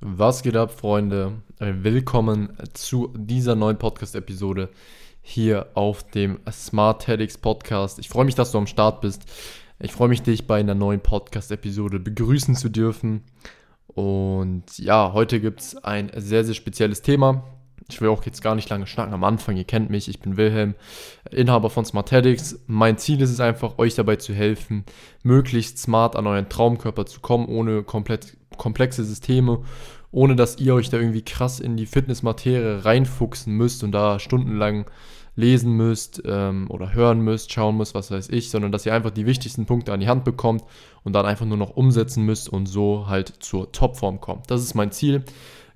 Was geht ab, Freunde? Willkommen zu dieser neuen Podcast-Episode hier auf dem Smart TEDx Podcast. Ich freue mich, dass du am Start bist. Ich freue mich, dich bei einer neuen Podcast-Episode begrüßen zu dürfen. Und ja, heute gibt es ein sehr, sehr spezielles Thema. Ich will auch jetzt gar nicht lange schnacken am Anfang. Ihr kennt mich, ich bin Wilhelm, Inhaber von Smartetics. Mein Ziel ist es einfach, euch dabei zu helfen, möglichst smart an euren Traumkörper zu kommen, ohne komplett komplexe Systeme, ohne dass ihr euch da irgendwie krass in die Fitnessmaterie reinfuchsen müsst und da stundenlang lesen müsst ähm, oder hören müsst, schauen müsst, was weiß ich, sondern dass ihr einfach die wichtigsten Punkte an die Hand bekommt und dann einfach nur noch umsetzen müsst und so halt zur Topform kommt. Das ist mein Ziel.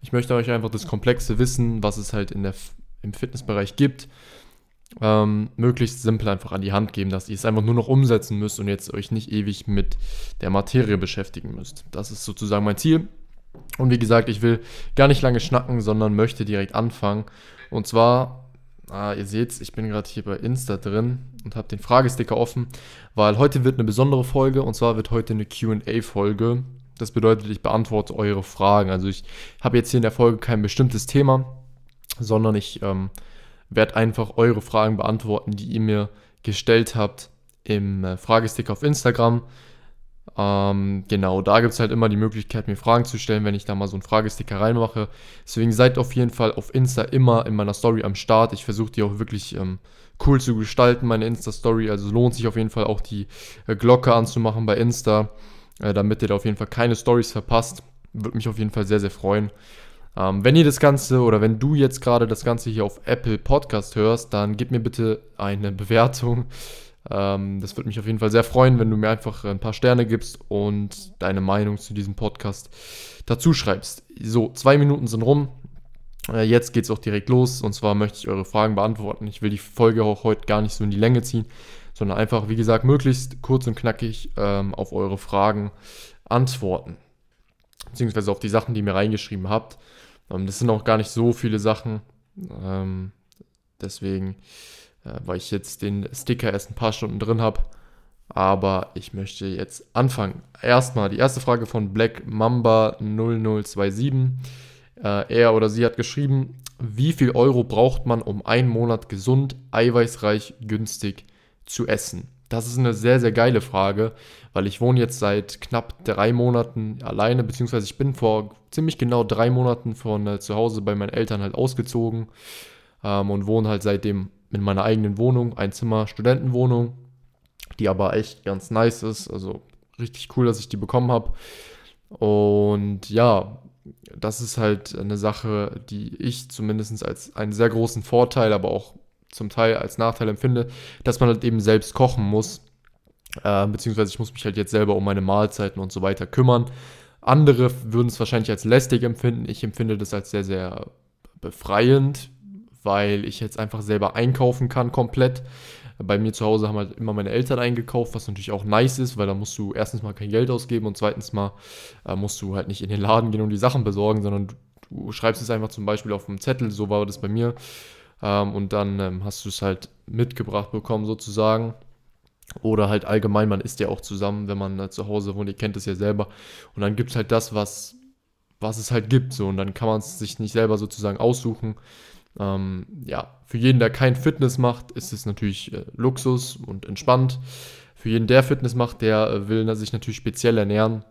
Ich möchte euch einfach das komplexe Wissen, was es halt in der, im Fitnessbereich gibt, ähm, möglichst simpel einfach an die Hand geben, dass ihr es einfach nur noch umsetzen müsst und jetzt euch nicht ewig mit der Materie beschäftigen müsst. Das ist sozusagen mein Ziel. Und wie gesagt, ich will gar nicht lange schnacken, sondern möchte direkt anfangen. Und zwar, ah, ihr seht, ich bin gerade hier bei Insta drin und habe den Fragesticker offen, weil heute wird eine besondere Folge und zwar wird heute eine QA-Folge. Das bedeutet, ich beantworte eure Fragen. Also ich habe jetzt hier in der Folge kein bestimmtes Thema, sondern ich ähm, werde einfach eure Fragen beantworten, die ihr mir gestellt habt im äh, Fragesticker auf Instagram. Ähm, genau, da gibt es halt immer die Möglichkeit, mir Fragen zu stellen, wenn ich da mal so einen Fragesticker reinmache. Deswegen seid auf jeden Fall auf Insta immer in meiner Story am Start. Ich versuche die auch wirklich ähm, cool zu gestalten, meine Insta-Story. Also lohnt sich auf jeden Fall auch die äh, Glocke anzumachen bei Insta, äh, damit ihr da auf jeden Fall keine Stories verpasst. Würde mich auf jeden Fall sehr, sehr freuen. Ähm, wenn ihr das Ganze oder wenn du jetzt gerade das Ganze hier auf Apple Podcast hörst, dann gib mir bitte eine Bewertung. Ähm, das würde mich auf jeden Fall sehr freuen, wenn du mir einfach ein paar Sterne gibst und deine Meinung zu diesem Podcast dazu schreibst. So, zwei Minuten sind rum. Äh, jetzt geht es auch direkt los und zwar möchte ich eure Fragen beantworten. Ich will die Folge auch heute gar nicht so in die Länge ziehen, sondern einfach, wie gesagt, möglichst kurz und knackig ähm, auf eure Fragen antworten. Beziehungsweise auf die Sachen, die ihr mir reingeschrieben habt. Ähm, das sind auch gar nicht so viele Sachen. Ähm, deswegen äh, weil ich jetzt den Sticker erst ein paar Stunden drin habe. Aber ich möchte jetzt anfangen. Erstmal die erste Frage von Black Mamba 0027. Äh, er oder sie hat geschrieben, wie viel Euro braucht man, um einen Monat gesund, eiweißreich, günstig zu essen? Das ist eine sehr, sehr geile Frage, weil ich wohne jetzt seit knapp drei Monaten alleine, beziehungsweise ich bin vor ziemlich genau drei Monaten von äh, zu Hause bei meinen Eltern halt ausgezogen ähm, und wohne halt seitdem mit meiner eigenen Wohnung, ein Zimmer Studentenwohnung, die aber echt ganz nice ist. Also richtig cool, dass ich die bekommen habe. Und ja, das ist halt eine Sache, die ich zumindest als einen sehr großen Vorteil, aber auch zum Teil als Nachteil empfinde, dass man halt eben selbst kochen muss. Äh, beziehungsweise ich muss mich halt jetzt selber um meine Mahlzeiten und so weiter kümmern. Andere würden es wahrscheinlich als lästig empfinden. Ich empfinde das als sehr, sehr befreiend, weil ich jetzt einfach selber einkaufen kann komplett. Bei mir zu Hause haben halt immer meine Eltern eingekauft, was natürlich auch nice ist, weil da musst du erstens mal kein Geld ausgeben und zweitens mal äh, musst du halt nicht in den Laden gehen und die Sachen besorgen, sondern du, du schreibst es einfach zum Beispiel auf dem Zettel, so war das bei mir. Ähm, und dann ähm, hast du es halt mitgebracht bekommen sozusagen. Oder halt allgemein, man isst ja auch zusammen, wenn man äh, zu Hause wohnt, ihr kennt es ja selber. Und dann gibt es halt das, was, was es halt gibt. So. Und dann kann man es sich nicht selber sozusagen aussuchen. Ähm, ja, für jeden, der kein Fitness macht, ist es natürlich äh, Luxus und entspannt. Für jeden, der Fitness macht, der äh, will sich natürlich speziell ernähren.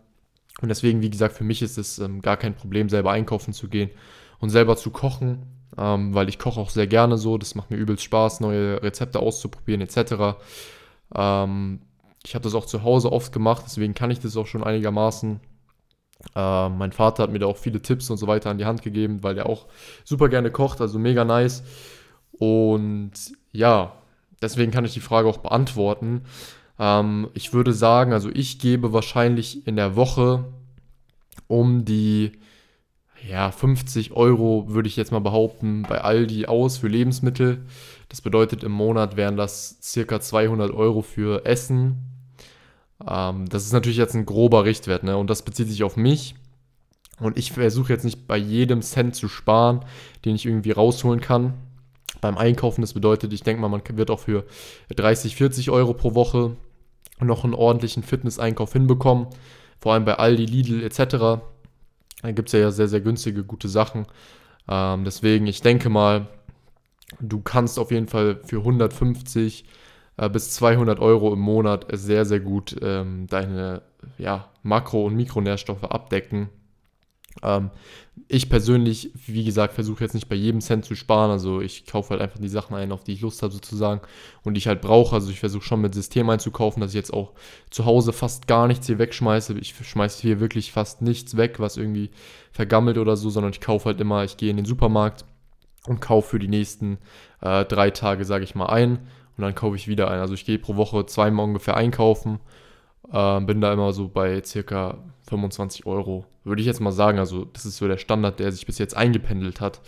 Und deswegen, wie gesagt, für mich ist es ähm, gar kein Problem, selber einkaufen zu gehen und selber zu kochen, ähm, weil ich koche auch sehr gerne so. Das macht mir übelst Spaß, neue Rezepte auszuprobieren etc. Ähm, ich habe das auch zu Hause oft gemacht, deswegen kann ich das auch schon einigermaßen. Äh, mein Vater hat mir da auch viele Tipps und so weiter an die Hand gegeben, weil er auch super gerne kocht, also mega nice. Und ja, deswegen kann ich die Frage auch beantworten. Ähm, ich würde sagen, also ich gebe wahrscheinlich in der Woche um die ja, 50 Euro, würde ich jetzt mal behaupten, bei Aldi aus für Lebensmittel. Das bedeutet, im Monat wären das circa 200 Euro für Essen, ähm, das ist natürlich jetzt ein grober Richtwert, ne? Und das bezieht sich auf mich. Und ich versuche jetzt nicht bei jedem Cent zu sparen, den ich irgendwie rausholen kann. Beim Einkaufen, das bedeutet, ich denke mal, man wird auch für 30, 40 Euro pro Woche noch einen ordentlichen Fitness-Einkauf hinbekommen. Vor allem bei Aldi, Lidl etc. Da gibt es ja sehr, sehr günstige, gute Sachen. Ähm, deswegen, ich denke mal, du kannst auf jeden Fall für 150 äh, bis 200 Euro im Monat sehr, sehr gut ähm, deine ja, Makro- und Mikronährstoffe abdecken. Ähm, ich persönlich, wie gesagt, versuche jetzt nicht bei jedem Cent zu sparen. Also ich kaufe halt einfach die Sachen ein, auf die ich Lust habe sozusagen und die ich halt brauche. Also ich versuche schon mit System einzukaufen, dass ich jetzt auch zu Hause fast gar nichts hier wegschmeiße. Ich schmeiße hier wirklich fast nichts weg, was irgendwie vergammelt oder so, sondern ich kaufe halt immer, ich gehe in den Supermarkt und kaufe für die nächsten äh, drei Tage, sage ich mal, ein und dann kaufe ich wieder ein. Also ich gehe pro Woche zweimal ungefähr einkaufen äh, bin da immer so bei circa 25 Euro, würde ich jetzt mal sagen. Also das ist so der Standard, der sich bis jetzt eingependelt hat.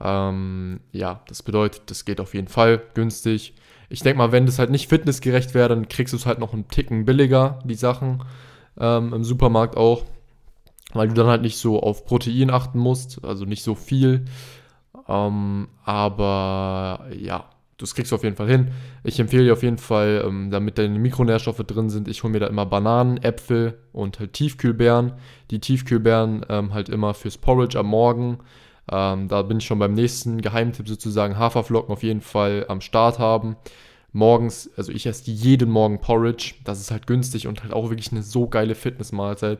Ähm, ja, das bedeutet, das geht auf jeden Fall günstig. Ich denke mal, wenn das halt nicht fitnessgerecht wäre, dann kriegst du es halt noch einen Ticken billiger, die Sachen. Ähm, Im Supermarkt auch. Weil du dann halt nicht so auf Protein achten musst, also nicht so viel. Ähm, aber ja, das kriegst du auf jeden Fall hin. Ich empfehle dir auf jeden Fall, ähm, damit deine Mikronährstoffe drin sind, ich hole mir da immer Bananen, Äpfel und halt Tiefkühlbeeren. Die Tiefkühlbeeren ähm, halt immer fürs Porridge am Morgen. Ähm, da bin ich schon beim nächsten Geheimtipp sozusagen. Haferflocken auf jeden Fall am Start haben. Morgens, also ich esse jeden Morgen Porridge. Das ist halt günstig und halt auch wirklich eine so geile Fitnessmahlzeit.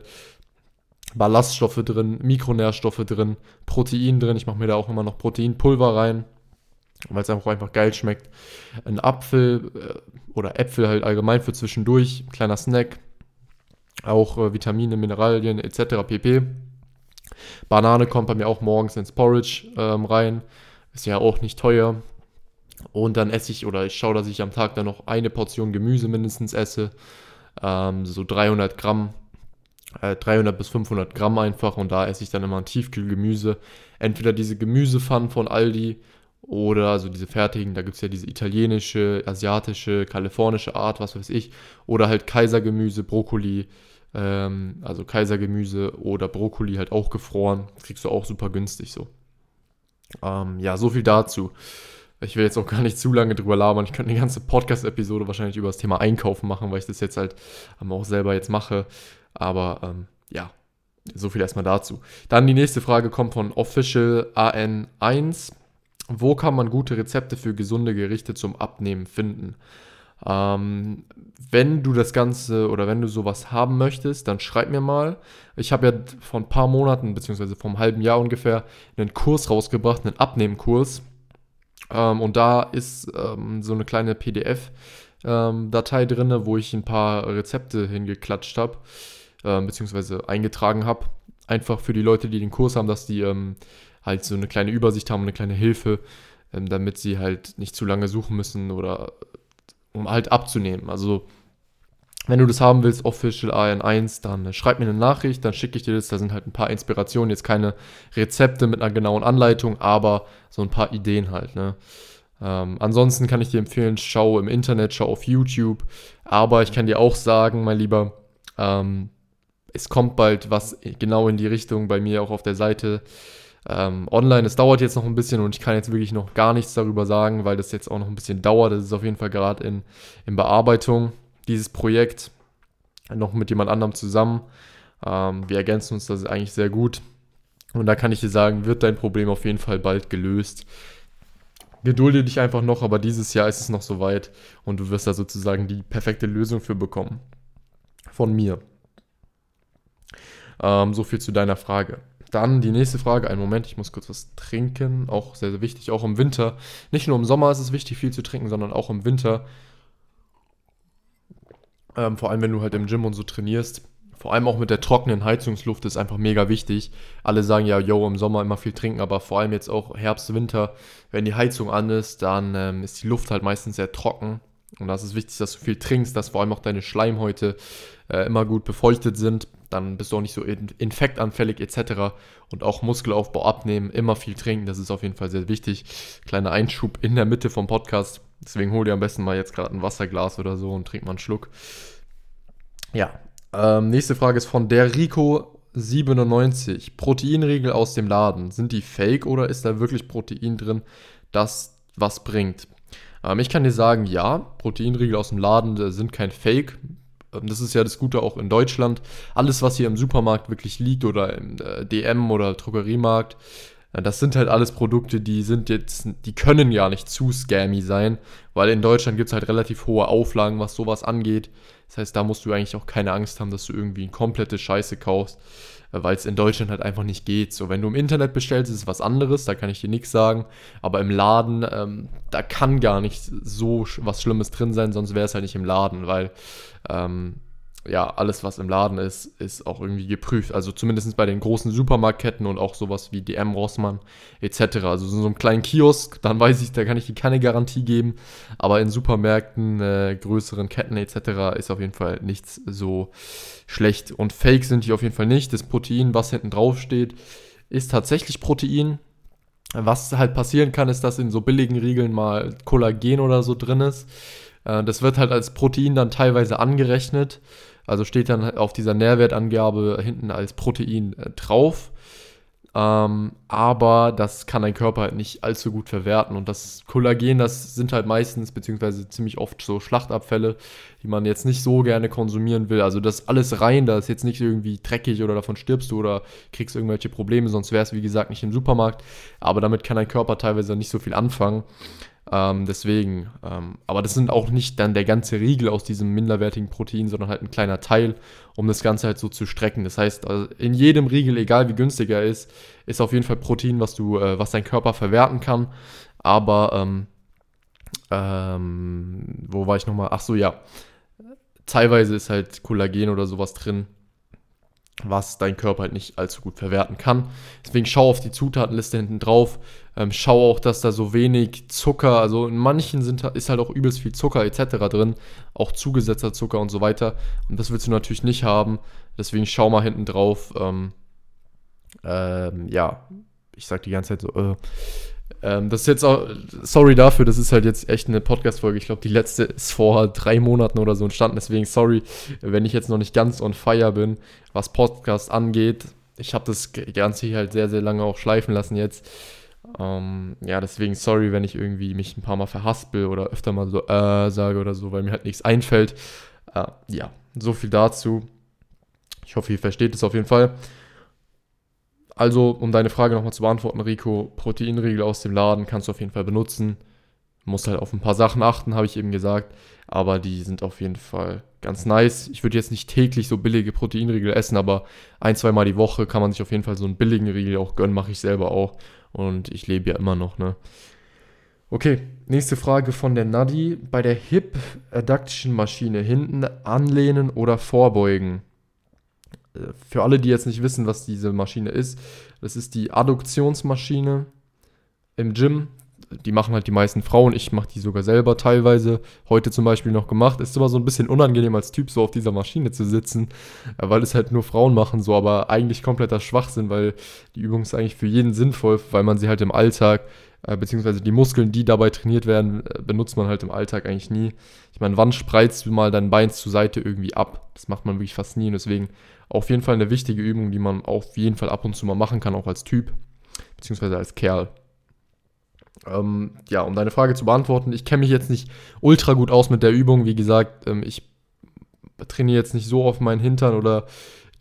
Ballaststoffe drin, Mikronährstoffe drin, Protein drin. Ich mache mir da auch immer noch Proteinpulver rein weil es einfach, einfach geil schmeckt. Ein Apfel äh, oder Äpfel halt allgemein für zwischendurch, kleiner Snack, auch äh, Vitamine, Mineralien etc. pp. Banane kommt bei mir auch morgens ins Porridge ähm, rein, ist ja auch nicht teuer. Und dann esse ich oder ich schaue, dass ich am Tag dann noch eine Portion Gemüse mindestens esse, ähm, so 300 Gramm. 300 äh, bis 500 Gramm einfach und da esse ich dann immer ein Tiefkühlgemüse. Entweder diese Gemüsepfannen von Aldi oder also diese fertigen, da gibt es ja diese italienische, asiatische, kalifornische Art, was weiß ich. Oder halt Kaisergemüse, Brokkoli, ähm, also Kaisergemüse oder Brokkoli halt auch gefroren. Kriegst du auch super günstig so. Ähm, ja, so viel dazu. Ich will jetzt auch gar nicht zu lange drüber labern. Ich könnte eine ganze Podcast-Episode wahrscheinlich über das Thema Einkaufen machen, weil ich das jetzt halt ähm, auch selber jetzt mache. Aber ähm, ja, so viel erstmal dazu. Dann die nächste Frage kommt von Official AN1. Wo kann man gute Rezepte für gesunde Gerichte zum Abnehmen finden? Ähm, wenn du das Ganze oder wenn du sowas haben möchtest, dann schreib mir mal. Ich habe ja vor ein paar Monaten, beziehungsweise vor einem halben Jahr ungefähr, einen Kurs rausgebracht, einen Abnehmkurs. Ähm, und da ist ähm, so eine kleine PDF-Datei ähm, drin, wo ich ein paar Rezepte hingeklatscht habe, äh, beziehungsweise eingetragen habe. Einfach für die Leute, die den Kurs haben, dass die ähm, halt so eine kleine Übersicht haben, eine kleine Hilfe, ähm, damit sie halt nicht zu lange suchen müssen oder um halt abzunehmen. Also wenn du das haben willst, Official AN1, dann schreib mir eine Nachricht, dann schicke ich dir das. Da sind halt ein paar Inspirationen, jetzt keine Rezepte mit einer genauen Anleitung, aber so ein paar Ideen halt. Ne? Ähm, ansonsten kann ich dir empfehlen, schau im Internet, schau auf YouTube. Aber ich kann dir auch sagen, mein Lieber, ähm, es kommt bald was genau in die Richtung bei mir auch auf der Seite ähm, online. Es dauert jetzt noch ein bisschen und ich kann jetzt wirklich noch gar nichts darüber sagen, weil das jetzt auch noch ein bisschen dauert. Das ist auf jeden Fall gerade in, in Bearbeitung, dieses Projekt, noch mit jemand anderem zusammen. Ähm, wir ergänzen uns das eigentlich sehr gut. Und da kann ich dir sagen, wird dein Problem auf jeden Fall bald gelöst. Gedulde dich einfach noch, aber dieses Jahr ist es noch soweit und du wirst da sozusagen die perfekte Lösung für bekommen. Von mir. Ähm, so viel zu deiner Frage. Dann die nächste Frage. Einen Moment, ich muss kurz was trinken. Auch sehr, sehr wichtig, auch im Winter. Nicht nur im Sommer ist es wichtig, viel zu trinken, sondern auch im Winter. Ähm, vor allem, wenn du halt im Gym und so trainierst. Vor allem auch mit der trockenen Heizungsluft ist einfach mega wichtig. Alle sagen ja, yo, im Sommer immer viel trinken, aber vor allem jetzt auch Herbst, Winter, wenn die Heizung an ist, dann ähm, ist die Luft halt meistens sehr trocken. Und da ist wichtig, dass du viel trinkst, dass vor allem auch deine Schleimhäute äh, immer gut befeuchtet sind dann bist du auch nicht so infektanfällig etc. Und auch Muskelaufbau abnehmen, immer viel trinken, das ist auf jeden Fall sehr wichtig. Kleiner Einschub in der Mitte vom Podcast. Deswegen hol dir am besten mal jetzt gerade ein Wasserglas oder so und trink mal einen Schluck. Ja, ähm, nächste Frage ist von der Rico 97. Proteinriegel aus dem Laden. Sind die fake oder ist da wirklich Protein drin, das was bringt? Ähm, ich kann dir sagen, ja, Proteinriegel aus dem Laden sind kein Fake. Ähm, das ist ja das Gute auch in Deutschland, alles, was hier im Supermarkt wirklich liegt oder im äh, DM oder Drogeriemarkt, das sind halt alles Produkte, die sind jetzt, die können ja nicht zu scammy sein, weil in Deutschland gibt es halt relativ hohe Auflagen, was sowas angeht. Das heißt, da musst du eigentlich auch keine Angst haben, dass du irgendwie komplette Scheiße kaufst, äh, weil es in Deutschland halt einfach nicht geht. So, wenn du im Internet bestellst, ist es was anderes, da kann ich dir nichts sagen. Aber im Laden, ähm, da kann gar nicht so was Schlimmes drin sein, sonst wäre es halt nicht im Laden, weil ähm, ja, alles, was im Laden ist, ist auch irgendwie geprüft. Also zumindest bei den großen Supermarktketten und auch sowas wie DM, Rossmann etc. Also so einem kleinen Kiosk, dann weiß ich, da kann ich dir keine Garantie geben. Aber in Supermärkten, äh, größeren Ketten etc. ist auf jeden Fall nichts so schlecht. Und Fake sind die auf jeden Fall nicht. Das Protein, was hinten drauf steht, ist tatsächlich Protein. Was halt passieren kann, ist, dass in so billigen Riegeln mal Kollagen oder so drin ist. Äh, das wird halt als Protein dann teilweise angerechnet. Also steht dann auf dieser Nährwertangabe hinten als Protein äh, drauf. Ähm, aber das kann dein Körper halt nicht allzu gut verwerten. Und das Kollagen, das sind halt meistens, beziehungsweise ziemlich oft so Schlachtabfälle, die man jetzt nicht so gerne konsumieren will. Also das alles rein, da ist jetzt nicht irgendwie dreckig oder davon stirbst du oder kriegst irgendwelche Probleme, sonst wäre es wie gesagt nicht im Supermarkt. Aber damit kann dein Körper teilweise nicht so viel anfangen. Ähm, deswegen, ähm, aber das sind auch nicht dann der ganze Riegel aus diesem minderwertigen Protein, sondern halt ein kleiner Teil, um das Ganze halt so zu strecken. Das heißt, also in jedem Riegel, egal wie günstig er ist, ist auf jeden Fall Protein, was du, äh, was dein Körper verwerten kann. Aber, ähm, ähm, wo war ich nochmal? Ach so, ja. Teilweise ist halt Kollagen oder sowas drin, was dein Körper halt nicht allzu gut verwerten kann. Deswegen schau auf die Zutatenliste hinten drauf. Ähm, schau auch, dass da so wenig Zucker, also in manchen sind, ist halt auch übelst viel Zucker etc. drin, auch zugesetzter Zucker und so weiter. Und das willst du natürlich nicht haben. Deswegen schau mal hinten drauf. Ähm, ähm, ja, ich sag die ganze Zeit so, äh, ähm, das ist jetzt auch, sorry dafür, das ist halt jetzt echt eine Podcast-Folge. Ich glaube, die letzte ist vor drei Monaten oder so entstanden. Deswegen sorry, wenn ich jetzt noch nicht ganz on fire bin, was Podcast angeht. Ich habe das Ganze hier halt sehr, sehr lange auch schleifen lassen jetzt. Ähm, ja, deswegen sorry, wenn ich irgendwie mich ein paar Mal verhaspel oder öfter mal so äh sage oder so, weil mir halt nichts einfällt. Äh, ja, so viel dazu. Ich hoffe, ihr versteht es auf jeden Fall. Also, um deine Frage nochmal zu beantworten, Rico, Proteinriegel aus dem Laden kannst du auf jeden Fall benutzen. Musst halt auf ein paar Sachen achten, habe ich eben gesagt. Aber die sind auf jeden Fall ganz nice. Ich würde jetzt nicht täglich so billige Proteinriegel essen, aber ein, zweimal die Woche kann man sich auf jeden Fall so einen billigen Riegel auch gönnen, mache ich selber auch. Und ich lebe ja immer noch, ne? Okay, nächste Frage von der Nadi. Bei der Hip Adduction Maschine hinten anlehnen oder vorbeugen? Für alle, die jetzt nicht wissen, was diese Maschine ist, das ist die Adduktionsmaschine im Gym. Die machen halt die meisten Frauen. Ich mache die sogar selber teilweise. Heute zum Beispiel noch gemacht. Ist immer so ein bisschen unangenehm als Typ, so auf dieser Maschine zu sitzen, äh, weil es halt nur Frauen machen, so, aber eigentlich kompletter Schwachsinn, weil die Übung ist eigentlich für jeden sinnvoll, weil man sie halt im Alltag äh, beziehungsweise die Muskeln, die dabei trainiert werden, äh, benutzt man halt im Alltag eigentlich nie. Ich meine, wann spreizt du mal dein Bein zur Seite irgendwie ab? Das macht man wirklich fast nie und deswegen auf jeden Fall eine wichtige Übung, die man auf jeden Fall ab und zu mal machen kann, auch als Typ, beziehungsweise als Kerl. Ähm, ja, um deine Frage zu beantworten, ich kenne mich jetzt nicht ultra gut aus mit der Übung. Wie gesagt, ähm, ich trainiere jetzt nicht so auf meinen Hintern oder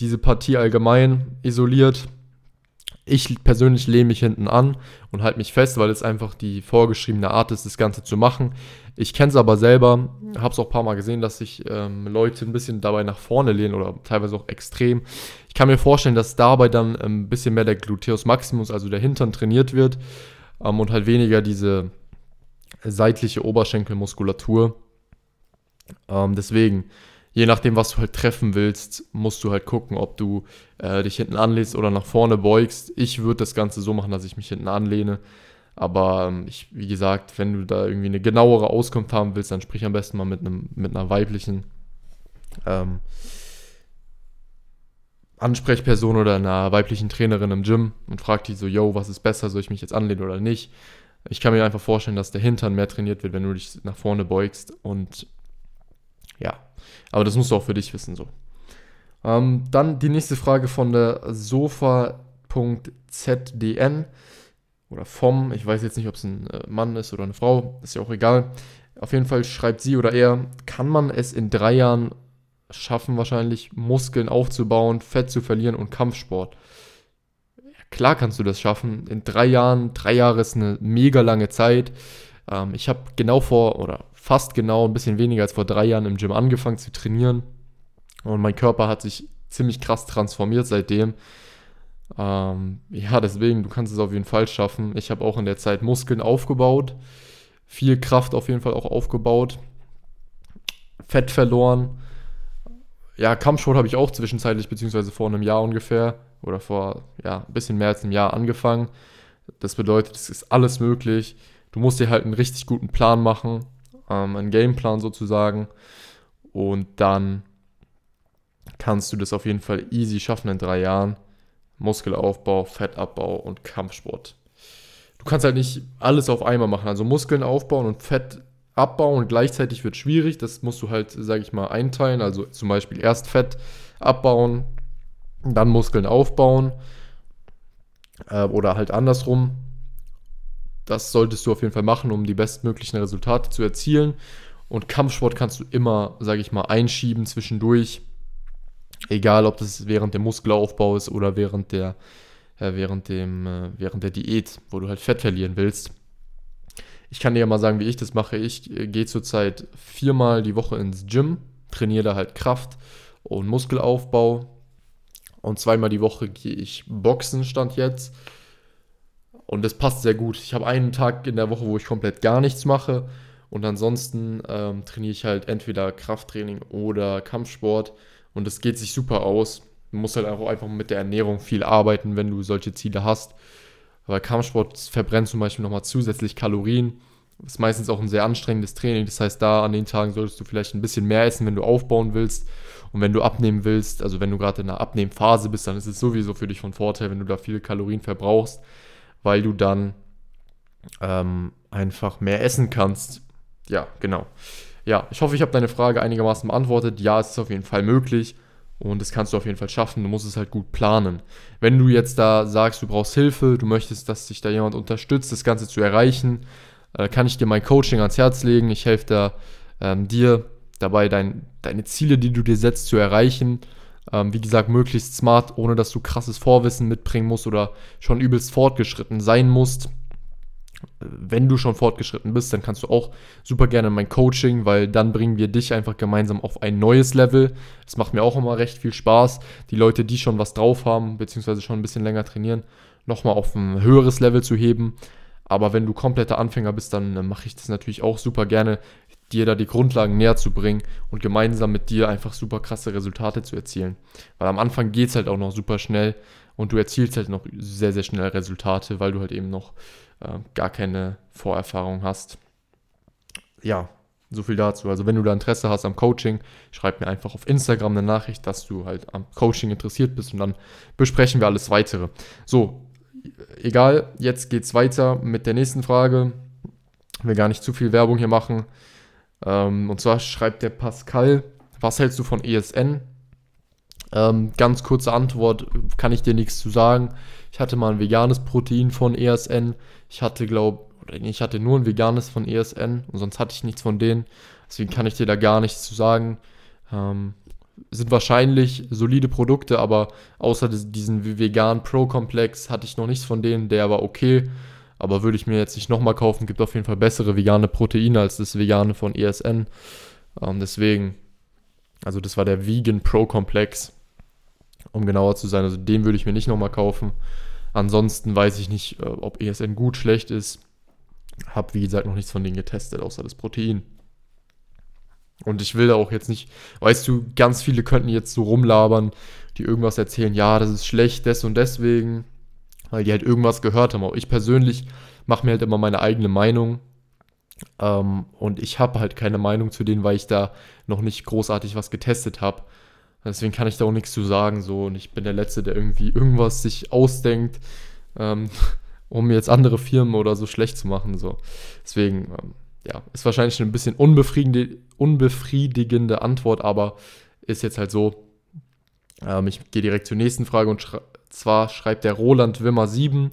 diese Partie allgemein isoliert. Ich persönlich lehne mich hinten an und halte mich fest, weil es einfach die vorgeschriebene Art ist, das Ganze zu machen. Ich kenne es aber selber, habe es auch ein paar Mal gesehen, dass sich ähm, Leute ein bisschen dabei nach vorne lehnen oder teilweise auch extrem. Ich kann mir vorstellen, dass dabei dann ähm, ein bisschen mehr der Gluteus Maximus, also der Hintern, trainiert wird ähm, und halt weniger diese seitliche Oberschenkelmuskulatur. Ähm, deswegen je nachdem, was du halt treffen willst, musst du halt gucken, ob du äh, dich hinten anlehnst oder nach vorne beugst. Ich würde das Ganze so machen, dass ich mich hinten anlehne. Aber ähm, ich, wie gesagt, wenn du da irgendwie eine genauere Auskunft haben willst, dann sprich am besten mal mit, einem, mit einer weiblichen ähm, Ansprechperson oder einer weiblichen Trainerin im Gym und frag die so, yo, was ist besser, soll ich mich jetzt anlehnen oder nicht? Ich kann mir einfach vorstellen, dass der Hintern mehr trainiert wird, wenn du dich nach vorne beugst und ja, aber das musst du auch für dich wissen so. Ähm, dann die nächste Frage von der sofa.zdn oder vom, ich weiß jetzt nicht, ob es ein äh, Mann ist oder eine Frau, ist ja auch egal. Auf jeden Fall schreibt sie oder er, kann man es in drei Jahren schaffen wahrscheinlich, Muskeln aufzubauen, Fett zu verlieren und Kampfsport. Klar kannst du das schaffen. In drei Jahren, drei Jahre ist eine mega lange Zeit. Ähm, ich habe genau vor, oder fast genau, ein bisschen weniger als vor drei Jahren im Gym angefangen zu trainieren. Und mein Körper hat sich ziemlich krass transformiert seitdem. Ähm, ja, deswegen, du kannst es auf jeden Fall schaffen. Ich habe auch in der Zeit Muskeln aufgebaut, viel Kraft auf jeden Fall auch aufgebaut, Fett verloren. Ja, Kampfsport habe ich auch zwischenzeitlich, beziehungsweise vor einem Jahr ungefähr oder vor ja, ein bisschen mehr als einem Jahr angefangen. Das bedeutet, es ist alles möglich. Du musst dir halt einen richtig guten Plan machen, ähm, einen Gameplan sozusagen. Und dann kannst du das auf jeden Fall easy schaffen in drei Jahren. Muskelaufbau, Fettabbau und Kampfsport. Du kannst halt nicht alles auf einmal machen. Also Muskeln aufbauen und Fett abbauen und gleichzeitig wird schwierig. Das musst du halt, sage ich mal, einteilen. Also zum Beispiel erst Fett abbauen, dann Muskeln aufbauen äh, oder halt andersrum. Das solltest du auf jeden Fall machen, um die bestmöglichen Resultate zu erzielen. Und Kampfsport kannst du immer, sage ich mal, einschieben zwischendurch. Egal, ob das während dem Muskelaufbau ist oder während der, äh, während, dem, äh, während der Diät, wo du halt Fett verlieren willst. Ich kann dir ja mal sagen, wie ich das mache. Ich äh, gehe zurzeit viermal die Woche ins Gym, trainiere da halt Kraft und Muskelaufbau. Und zweimal die Woche gehe ich Boxen, stand jetzt. Und das passt sehr gut. Ich habe einen Tag in der Woche, wo ich komplett gar nichts mache. Und ansonsten ähm, trainiere ich halt entweder Krafttraining oder Kampfsport. Und das geht sich super aus. Du musst halt auch einfach mit der Ernährung viel arbeiten, wenn du solche Ziele hast. Weil Kampfsport verbrennt zum Beispiel nochmal zusätzlich Kalorien. Das ist meistens auch ein sehr anstrengendes Training. Das heißt, da an den Tagen solltest du vielleicht ein bisschen mehr essen, wenn du aufbauen willst. Und wenn du abnehmen willst, also wenn du gerade in einer Abnehmphase bist, dann ist es sowieso für dich von Vorteil, wenn du da viele Kalorien verbrauchst, weil du dann ähm, einfach mehr essen kannst. Ja, genau ja, ich hoffe, ich habe deine Frage einigermaßen beantwortet. Ja, es ist auf jeden Fall möglich und das kannst du auf jeden Fall schaffen. Du musst es halt gut planen. Wenn du jetzt da sagst, du brauchst Hilfe, du möchtest, dass sich da jemand unterstützt, das Ganze zu erreichen, äh, kann ich dir mein Coaching ans Herz legen. Ich helfe da ähm, dir dabei, dein, deine Ziele, die du dir setzt, zu erreichen. Ähm, wie gesagt, möglichst smart, ohne dass du krasses Vorwissen mitbringen musst oder schon übelst fortgeschritten sein musst wenn du schon fortgeschritten bist, dann kannst du auch super gerne mein Coaching, weil dann bringen wir dich einfach gemeinsam auf ein neues Level. Es macht mir auch immer recht viel Spaß, die Leute, die schon was drauf haben, beziehungsweise schon ein bisschen länger trainieren, nochmal auf ein höheres Level zu heben. Aber wenn du kompletter Anfänger bist, dann äh, mache ich das natürlich auch super gerne, dir da die Grundlagen näher zu bringen und gemeinsam mit dir einfach super krasse Resultate zu erzielen. Weil am Anfang geht es halt auch noch super schnell und du erzielst halt noch sehr, sehr schnell Resultate, weil du halt eben noch äh, gar keine Vorerfahrung hast. Ja, so viel dazu. Also wenn du da Interesse hast am Coaching, schreib mir einfach auf Instagram eine Nachricht, dass du halt am Coaching interessiert bist und dann besprechen wir alles weitere. So, egal, jetzt geht's weiter mit der nächsten Frage. Will gar nicht zu viel Werbung hier machen. Ähm, und zwar schreibt der Pascal, was hältst du von ESN? Ähm, ganz kurze Antwort, kann ich dir nichts zu sagen. Ich hatte mal ein veganes Protein von ESN. Ich hatte, glaube ich, hatte nur ein veganes von ESN und sonst hatte ich nichts von denen. Deswegen kann ich dir da gar nichts zu sagen. Ähm, sind wahrscheinlich solide Produkte, aber außer diesen veganen Pro-Komplex hatte ich noch nichts von denen. Der war okay, aber würde ich mir jetzt nicht nochmal kaufen. Gibt auf jeden Fall bessere vegane Proteine als das vegane von ESN. Ähm, deswegen, also das war der Vegan Pro-Komplex um genauer zu sein. Also den würde ich mir nicht nochmal kaufen. Ansonsten weiß ich nicht, äh, ob ESN gut, schlecht ist. Hab, wie gesagt, noch nichts von denen getestet, außer das Protein. Und ich will da auch jetzt nicht, weißt du, ganz viele könnten jetzt so rumlabern, die irgendwas erzählen, ja, das ist schlecht, des und deswegen, weil die halt irgendwas gehört haben. Aber ich persönlich mache mir halt immer meine eigene Meinung. Ähm, und ich habe halt keine Meinung zu denen, weil ich da noch nicht großartig was getestet habe. Deswegen kann ich da auch nichts zu sagen. So. Und ich bin der Letzte, der irgendwie irgendwas sich ausdenkt, ähm, um jetzt andere Firmen oder so schlecht zu machen. So. Deswegen, ähm, ja, ist wahrscheinlich eine bisschen unbefriedigende, unbefriedigende Antwort, aber ist jetzt halt so. Ähm, ich gehe direkt zur nächsten Frage und schre zwar schreibt der Roland Wimmer 7.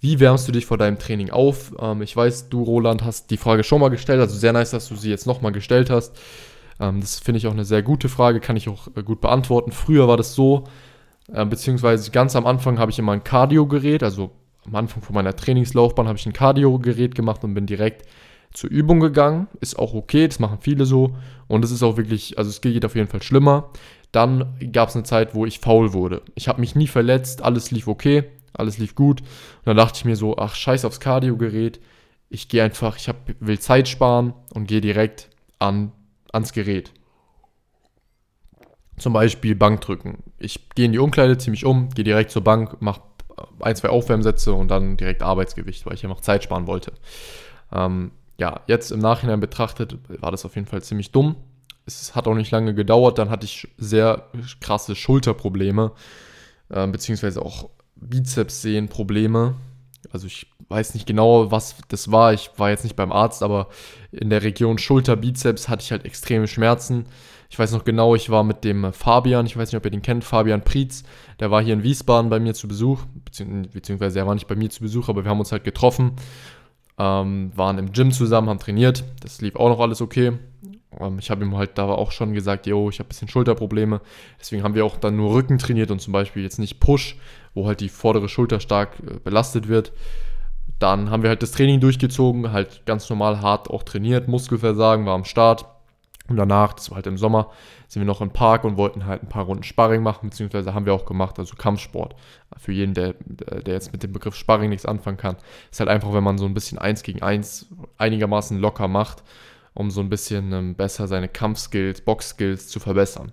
Wie wärmst du dich vor deinem Training auf? Ähm, ich weiß, du, Roland, hast die Frage schon mal gestellt, also sehr nice, dass du sie jetzt nochmal gestellt hast. Ähm, das finde ich auch eine sehr gute Frage, kann ich auch äh, gut beantworten. Früher war das so, äh, beziehungsweise ganz am Anfang habe ich immer ein Cardio-Gerät, also am Anfang von meiner Trainingslaufbahn habe ich ein Cardio-Gerät gemacht und bin direkt zur Übung gegangen. Ist auch okay, das machen viele so. Und es ist auch wirklich, also es geht auf jeden Fall schlimmer. Dann gab es eine Zeit, wo ich faul wurde. Ich habe mich nie verletzt, alles lief okay, alles lief gut. Und dann dachte ich mir so, ach scheiß aufs Cardio-Gerät. Ich gehe einfach, ich hab, will Zeit sparen und gehe direkt an, ans Gerät. Zum Beispiel Bankdrücken. Ich gehe in die Umkleide, ziehe mich um, gehe direkt zur Bank, mache ein, zwei Aufwärmsätze und dann direkt Arbeitsgewicht, weil ich einfach Zeit sparen wollte. Ähm, ja, jetzt im Nachhinein betrachtet war das auf jeden Fall ziemlich dumm. Es hat auch nicht lange gedauert, dann hatte ich sehr krasse Schulterprobleme, äh, beziehungsweise auch Bizepssehnenprobleme. Also ich weiß nicht genau, was das war. Ich war jetzt nicht beim Arzt, aber in der Region Schulter, Bizeps hatte ich halt extreme Schmerzen. Ich weiß noch genau, ich war mit dem Fabian, ich weiß nicht, ob ihr den kennt, Fabian Prietz, der war hier in Wiesbaden bei mir zu Besuch, beziehungsweise er war nicht bei mir zu Besuch, aber wir haben uns halt getroffen, ähm, waren im Gym zusammen, haben trainiert, das lief auch noch alles okay. Ähm, ich habe ihm halt da auch schon gesagt, yo, ich habe ein bisschen Schulterprobleme, deswegen haben wir auch dann nur Rücken trainiert und zum Beispiel jetzt nicht Push, wo halt die vordere Schulter stark äh, belastet wird. Dann haben wir halt das Training durchgezogen, halt ganz normal hart auch trainiert, Muskelversagen war am Start und danach, das war halt im Sommer, sind wir noch im Park und wollten halt ein paar Runden Sparring machen, beziehungsweise haben wir auch gemacht, also Kampfsport. Für jeden, der, der jetzt mit dem Begriff Sparring nichts anfangen kann, ist halt einfach, wenn man so ein bisschen eins gegen eins einigermaßen locker macht, um so ein bisschen ähm, besser seine Kampfskills, Boxskills zu verbessern.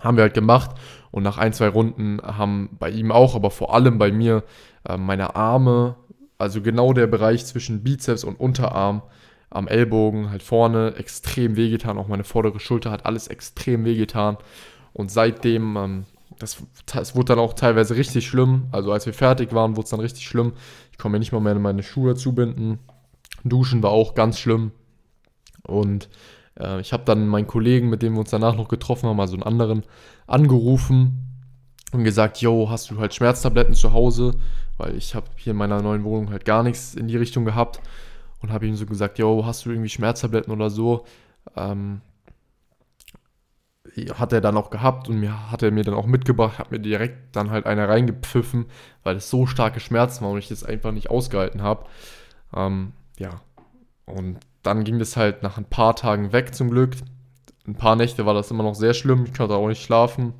Haben wir halt gemacht und nach ein, zwei Runden haben bei ihm auch, aber vor allem bei mir, äh, meine Arme, also genau der Bereich zwischen Bizeps und Unterarm, am Ellbogen, halt vorne, extrem wehgetan. Auch meine vordere Schulter hat alles extrem wehgetan. Und seitdem, ähm, das, das wurde dann auch teilweise richtig schlimm. Also als wir fertig waren, wurde es dann richtig schlimm. Ich konnte mir nicht mal mehr meine Schuhe zubinden. Duschen war auch ganz schlimm. Und äh, ich habe dann meinen Kollegen, mit dem wir uns danach noch getroffen haben, also einen anderen, angerufen und gesagt, yo, hast du halt Schmerztabletten zu Hause? Weil ich habe hier in meiner neuen Wohnung halt gar nichts in die Richtung gehabt und habe ihm so gesagt, yo, hast du irgendwie Schmerztabletten oder so? Ähm, hat er dann auch gehabt und mir hat er mir dann auch mitgebracht, hat mir direkt dann halt eine reingepfiffen, weil es so starke Schmerzen war und ich das einfach nicht ausgehalten habe. Ähm, ja, und dann ging das halt nach ein paar Tagen weg zum Glück. Ein paar Nächte war das immer noch sehr schlimm, ich konnte auch nicht schlafen.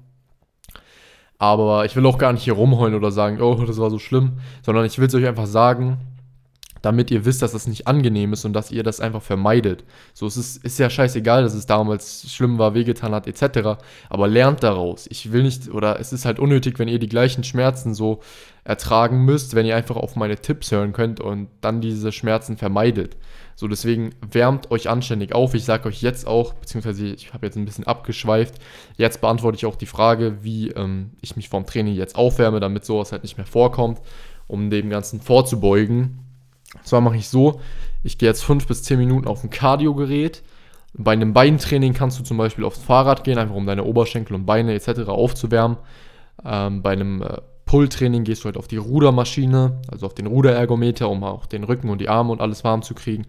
Aber ich will auch gar nicht hier rumheulen oder sagen, oh, das war so schlimm, sondern ich will es euch einfach sagen, damit ihr wisst, dass das nicht angenehm ist und dass ihr das einfach vermeidet. So, es ist, ist ja scheißegal, dass es damals schlimm war, wehgetan hat, etc. Aber lernt daraus. Ich will nicht, oder es ist halt unnötig, wenn ihr die gleichen Schmerzen so ertragen müsst, wenn ihr einfach auf meine Tipps hören könnt und dann diese Schmerzen vermeidet. So, deswegen wärmt euch anständig auf. Ich sage euch jetzt auch, beziehungsweise ich habe jetzt ein bisschen abgeschweift, jetzt beantworte ich auch die Frage, wie ähm, ich mich vorm Training jetzt aufwärme, damit sowas halt nicht mehr vorkommt, um dem Ganzen vorzubeugen. Und zwar mache ich so, ich gehe jetzt 5 bis 10 Minuten auf ein Cardio-Gerät. Bei einem Beintraining kannst du zum Beispiel aufs Fahrrad gehen, einfach um deine Oberschenkel und Beine etc. aufzuwärmen. Ähm, bei einem äh, Pull-Training gehst du halt auf die Rudermaschine, also auf den Ruderergometer, um auch den Rücken und die Arme und alles warm zu kriegen.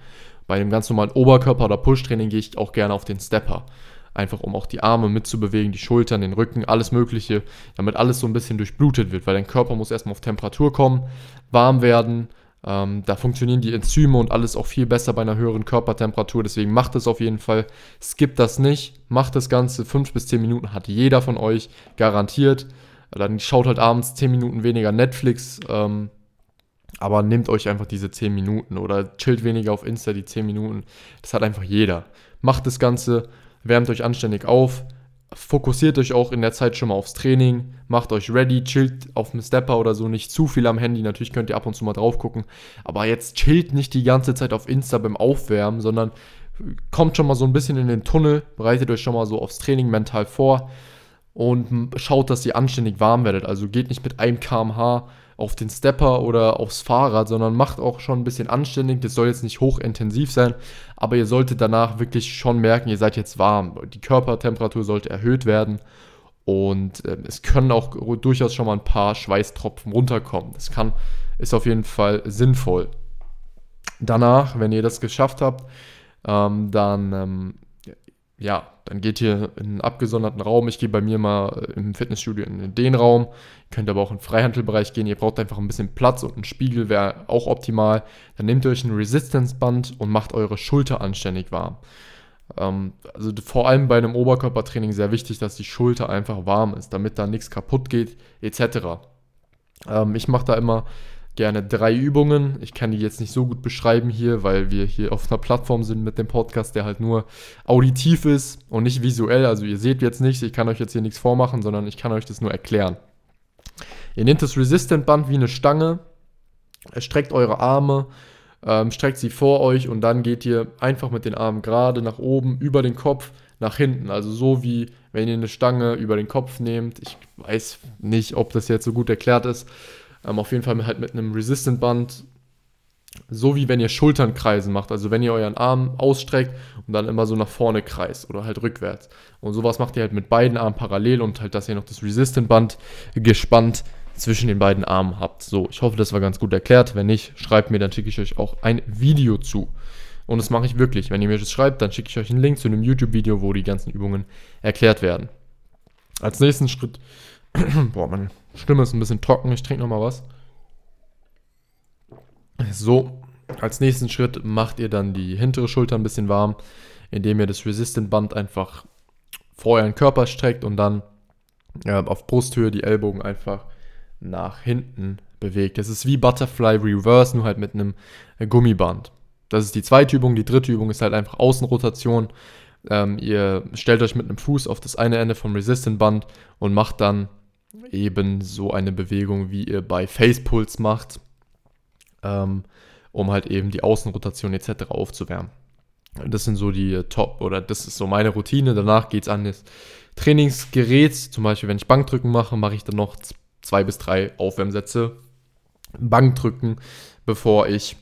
Bei einem ganz normalen Oberkörper- oder Push-Training gehe ich auch gerne auf den Stepper. Einfach um auch die Arme mitzubewegen, die Schultern, den Rücken, alles Mögliche, damit alles so ein bisschen durchblutet wird, weil dein Körper muss erstmal auf Temperatur kommen, warm werden ähm, da funktionieren die Enzyme und alles auch viel besser bei einer höheren Körpertemperatur. Deswegen macht es auf jeden Fall. Skippt das nicht. Macht das Ganze. 5 bis 10 Minuten hat jeder von euch garantiert. Dann schaut halt abends 10 Minuten weniger Netflix. Ähm, aber nehmt euch einfach diese 10 Minuten oder chillt weniger auf Insta die 10 Minuten. Das hat einfach jeder. Macht das Ganze. Wärmt euch anständig auf fokussiert euch auch in der Zeit schon mal aufs Training, macht euch ready, chillt auf dem Stepper oder so, nicht zu viel am Handy, natürlich könnt ihr ab und zu mal drauf gucken, aber jetzt chillt nicht die ganze Zeit auf Insta beim Aufwärmen, sondern kommt schon mal so ein bisschen in den Tunnel, bereitet euch schon mal so aufs Training mental vor und schaut, dass ihr anständig warm werdet, also geht nicht mit einem kmh auf den Stepper oder aufs Fahrrad, sondern macht auch schon ein bisschen anständig. Das soll jetzt nicht hochintensiv sein, aber ihr solltet danach wirklich schon merken, ihr seid jetzt warm. Die Körpertemperatur sollte erhöht werden und äh, es können auch durchaus schon mal ein paar Schweißtropfen runterkommen. Das kann, ist auf jeden Fall sinnvoll. Danach, wenn ihr das geschafft habt, ähm, dann ähm, ja, dann geht ihr in einen abgesonderten Raum. Ich gehe bei mir mal im Fitnessstudio in den Raum. Ihr könnt aber auch in den Freihandelbereich gehen. Ihr braucht einfach ein bisschen Platz und ein Spiegel wäre auch optimal. Dann nehmt ihr euch ein Resistance-Band und macht eure Schulter anständig warm. Ähm, also vor allem bei einem Oberkörpertraining sehr wichtig, dass die Schulter einfach warm ist, damit da nichts kaputt geht, etc. Ähm, ich mache da immer gerne drei Übungen. Ich kann die jetzt nicht so gut beschreiben hier, weil wir hier auf einer Plattform sind mit dem Podcast, der halt nur auditiv ist und nicht visuell. Also ihr seht jetzt nichts, ich kann euch jetzt hier nichts vormachen, sondern ich kann euch das nur erklären. Ihr nehmt das Resistant Band wie eine Stange, streckt eure Arme, ähm, streckt sie vor euch und dann geht ihr einfach mit den Armen gerade nach oben, über den Kopf, nach hinten. Also so wie wenn ihr eine Stange über den Kopf nehmt. Ich weiß nicht, ob das jetzt so gut erklärt ist. Ähm, auf jeden Fall halt mit einem Resistant Band. So wie wenn ihr Schulternkreisen macht. Also wenn ihr euren Arm ausstreckt und dann immer so nach vorne kreist oder halt rückwärts. Und sowas macht ihr halt mit beiden Armen parallel und halt, dass ihr noch das Resistant Band gespannt zwischen den beiden Armen habt. So, ich hoffe, das war ganz gut erklärt. Wenn nicht, schreibt mir, dann schicke ich euch auch ein Video zu. Und das mache ich wirklich. Wenn ihr mir das schreibt, dann schicke ich euch einen Link zu einem YouTube-Video, wo die ganzen Übungen erklärt werden. Als nächsten Schritt, boah, meine Stimme ist ein bisschen trocken, ich trinke nochmal was. So, als nächsten Schritt macht ihr dann die hintere Schulter ein bisschen warm, indem ihr das Resistant Band einfach vor euren Körper streckt und dann äh, auf Brusthöhe die Ellbogen einfach nach hinten bewegt. Das ist wie Butterfly Reverse, nur halt mit einem Gummiband. Das ist die zweite Übung. Die dritte Übung ist halt einfach Außenrotation. Ähm, ihr stellt euch mit einem Fuß auf das eine Ende vom Resistant Band und macht dann eben so eine Bewegung, wie ihr bei Facepulse macht, ähm, um halt eben die Außenrotation etc. aufzuwärmen. Das sind so die Top oder das ist so meine Routine. Danach geht es an das Trainingsgerät. Zum Beispiel, wenn ich Bankdrücken mache, mache ich dann noch zwei bis drei Aufwärmsätze Bankdrücken, bevor ich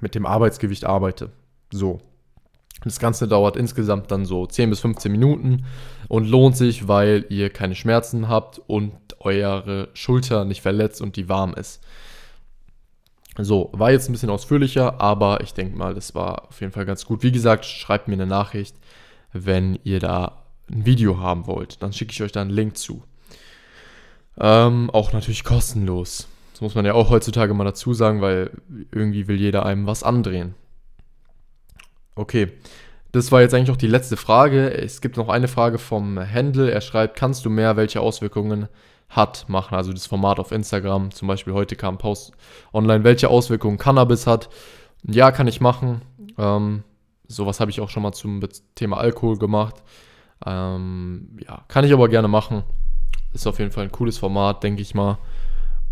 mit dem Arbeitsgewicht arbeite. So. Das Ganze dauert insgesamt dann so 10 bis 15 Minuten und lohnt sich, weil ihr keine Schmerzen habt und eure Schulter nicht verletzt und die warm ist. So, war jetzt ein bisschen ausführlicher, aber ich denke mal, das war auf jeden Fall ganz gut. Wie gesagt, schreibt mir eine Nachricht, wenn ihr da ein Video haben wollt. Dann schicke ich euch da einen Link zu. Ähm, auch natürlich kostenlos. Das muss man ja auch heutzutage mal dazu sagen, weil irgendwie will jeder einem was andrehen. Okay, das war jetzt eigentlich auch die letzte Frage. Es gibt noch eine Frage vom Händel. Er schreibt, kannst du mehr, welche Auswirkungen hat, machen? Also das Format auf Instagram. Zum Beispiel heute kam Post online, welche Auswirkungen Cannabis hat. Ja, kann ich machen. Ähm, sowas habe ich auch schon mal zum Thema Alkohol gemacht. Ähm, ja, kann ich aber gerne machen. Ist auf jeden Fall ein cooles Format, denke ich mal.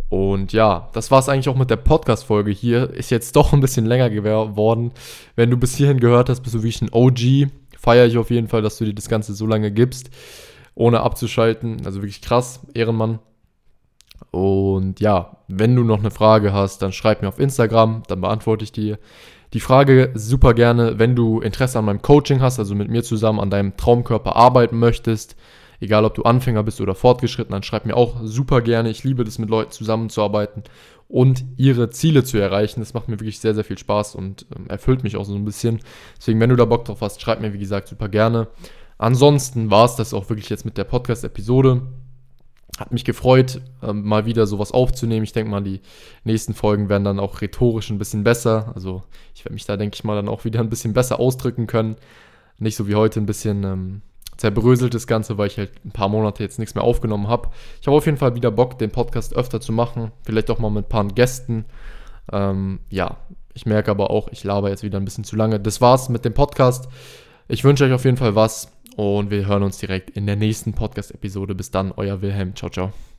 Und ja, das war es eigentlich auch mit der Podcast-Folge hier. Ist jetzt doch ein bisschen länger geworden. Wenn du bis hierhin gehört hast, bist du wie ein OG. Feiere ich auf jeden Fall, dass du dir das Ganze so lange gibst, ohne abzuschalten. Also wirklich krass, Ehrenmann. Und ja, wenn du noch eine Frage hast, dann schreib mir auf Instagram, dann beantworte ich dir die Frage super gerne. Wenn du Interesse an meinem Coaching hast, also mit mir zusammen an deinem Traumkörper arbeiten möchtest, Egal, ob du Anfänger bist oder fortgeschritten, dann schreib mir auch super gerne. Ich liebe das, mit Leuten zusammenzuarbeiten und ihre Ziele zu erreichen. Das macht mir wirklich sehr, sehr viel Spaß und ähm, erfüllt mich auch so ein bisschen. Deswegen, wenn du da Bock drauf hast, schreib mir, wie gesagt, super gerne. Ansonsten war es das auch wirklich jetzt mit der Podcast-Episode. Hat mich gefreut, ähm, mal wieder sowas aufzunehmen. Ich denke mal, die nächsten Folgen werden dann auch rhetorisch ein bisschen besser. Also ich werde mich da, denke ich mal, dann auch wieder ein bisschen besser ausdrücken können. Nicht so wie heute ein bisschen ähm, zerbröselt das Ganze, weil ich halt ein paar Monate jetzt nichts mehr aufgenommen habe. Ich habe auf jeden Fall wieder Bock, den Podcast öfter zu machen. Vielleicht auch mal mit ein paar Gästen. Ähm, ja, ich merke aber auch, ich laber jetzt wieder ein bisschen zu lange. Das war's mit dem Podcast. Ich wünsche euch auf jeden Fall was und wir hören uns direkt in der nächsten Podcast-Episode. Bis dann, euer Wilhelm. Ciao, ciao.